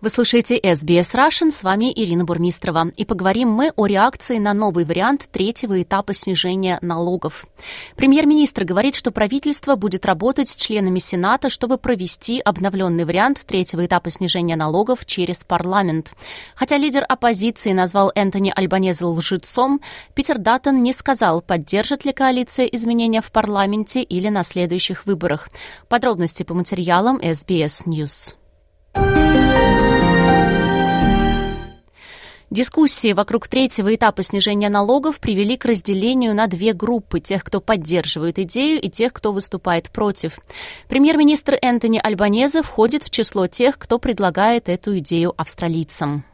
Вы слушаете SBS Russian, с вами Ирина Бурмистрова. И поговорим мы о реакции на новый вариант третьего этапа снижения налогов. Премьер-министр говорит, что правительство будет работать с членами Сената, чтобы провести обновленный вариант третьего этапа снижения налогов через парламент. Хотя лидер оппозиции назвал Энтони Альбанеза лжецом, Питер Даттон не сказал, поддержит ли коалиция изменения в парламенте или на следующих выборах. Подробности по материалам SBS News. Дискуссии вокруг третьего этапа снижения налогов привели к разделению на две группы – тех, кто поддерживает идею, и тех, кто выступает против. Премьер-министр Энтони Альбанезе входит в число тех, кто предлагает эту идею австралийцам.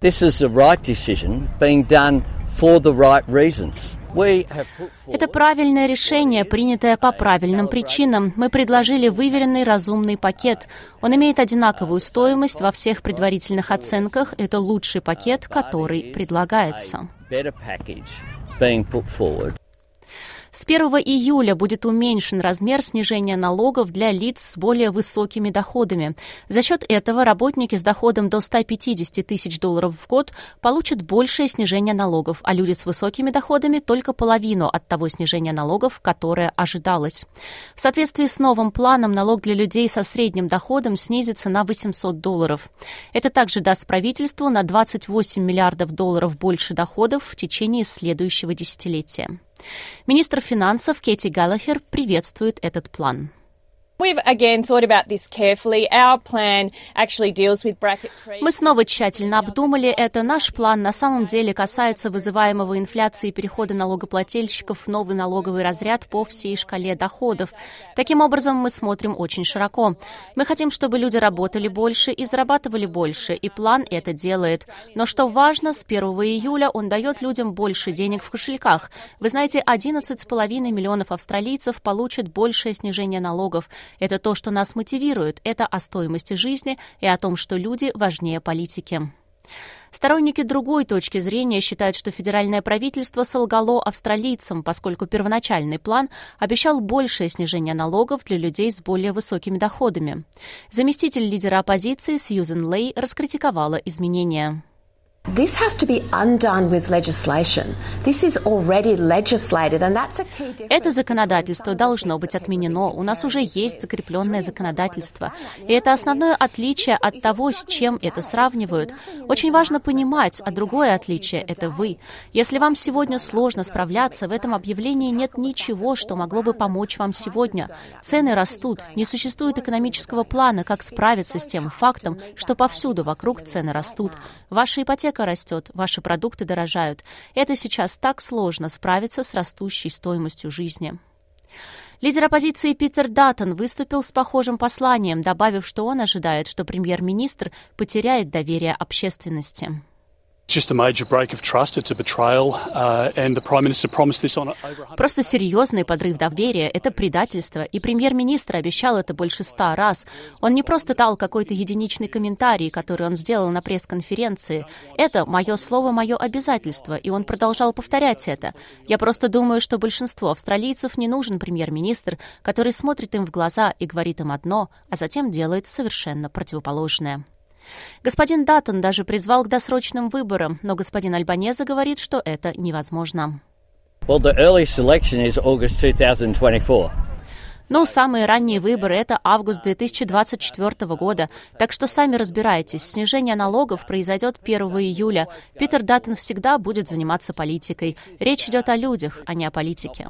This is the right decision being done Это правильное решение, принятое по правильным причинам. Мы предложили выверенный разумный пакет. Он имеет одинаковую стоимость во всех предварительных оценках. Это лучший пакет, который предлагается. С 1 июля будет уменьшен размер снижения налогов для лиц с более высокими доходами. За счет этого работники с доходом до 150 тысяч долларов в год получат большее снижение налогов, а люди с высокими доходами только половину от того снижения налогов, которое ожидалось. В соответствии с новым планом налог для людей со средним доходом снизится на 800 долларов. Это также даст правительству на 28 миллиардов долларов больше доходов в течение следующего десятилетия. Министр финансов Кэти Галлахер приветствует этот план. Мы снова тщательно обдумали это. Наш план на самом деле касается вызываемого инфляции перехода налогоплательщиков в новый налоговый разряд по всей шкале доходов. Таким образом, мы смотрим очень широко. Мы хотим, чтобы люди работали больше и зарабатывали больше, и план это делает. Но что важно, с 1 июля он дает людям больше денег в кошельках. Вы знаете, 11,5 миллионов австралийцев получат большее снижение налогов. Это то, что нас мотивирует. Это о стоимости жизни и о том, что люди важнее политики. Сторонники другой точки зрения считают, что федеральное правительство солгало австралийцам, поскольку первоначальный план обещал большее снижение налогов для людей с более высокими доходами. Заместитель лидера оппозиции Сьюзен Лей раскритиковала изменения. Это законодательство должно быть отменено. У нас уже есть закрепленное законодательство. И это основное отличие от того, с чем это сравнивают. Очень важно понимать, а другое отличие — это вы. Если вам сегодня сложно справляться, в этом объявлении нет ничего, что могло бы помочь вам сегодня. Цены растут, не существует экономического плана, как справиться с тем фактом, что повсюду вокруг цены растут. Ваша ипотека ипотека растет, ваши продукты дорожают. Это сейчас так сложно справиться с растущей стоимостью жизни. Лидер оппозиции Питер Даттон выступил с похожим посланием, добавив, что он ожидает, что премьер-министр потеряет доверие общественности. Просто серьезный подрыв доверия — это предательство, и премьер-министр обещал это больше ста раз. Он не просто дал какой-то единичный комментарий, который он сделал на пресс-конференции. Это мое слово, мое обязательство, и он продолжал повторять это. Я просто думаю, что большинству австралийцев не нужен премьер-министр, который смотрит им в глаза и говорит им одно, а затем делает совершенно противоположное. Господин Даттон даже призвал к досрочным выборам, но господин Альбанеза говорит, что это невозможно. Well, the earliest election is August 2024. Но самые ранние выборы — это август 2024 года, так что сами разбирайтесь. Снижение налогов произойдет 1 июля. Питер Даттон всегда будет заниматься политикой. Речь идет о людях, а не о политике.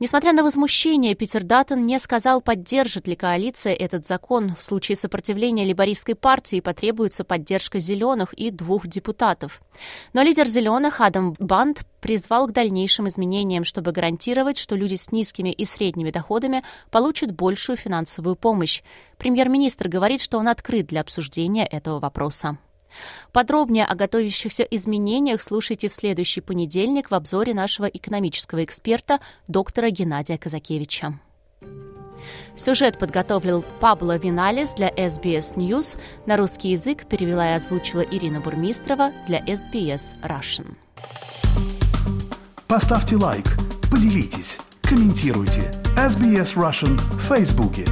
Несмотря на возмущение, Питер Даттон не сказал, поддержит ли коалиция этот закон. В случае сопротивления либористской партии потребуется поддержка зеленых и двух депутатов. Но лидер зеленых Адам Банд призвал к дальнейшим изменениям, чтобы гарантировать, что люди с низкими и средними доходами получат большую финансовую помощь. Премьер-министр говорит, что он открыт для обсуждения этого вопроса. Подробнее о готовящихся изменениях слушайте в следующий понедельник в обзоре нашего экономического эксперта доктора Геннадия Казакевича. Сюжет подготовил Пабло Виналис для SBS News. На русский язык перевела и озвучила Ирина Бурмистрова для SBS Russian. Поставьте лайк, поделитесь, комментируйте. SBS Russian в Фейсбуке.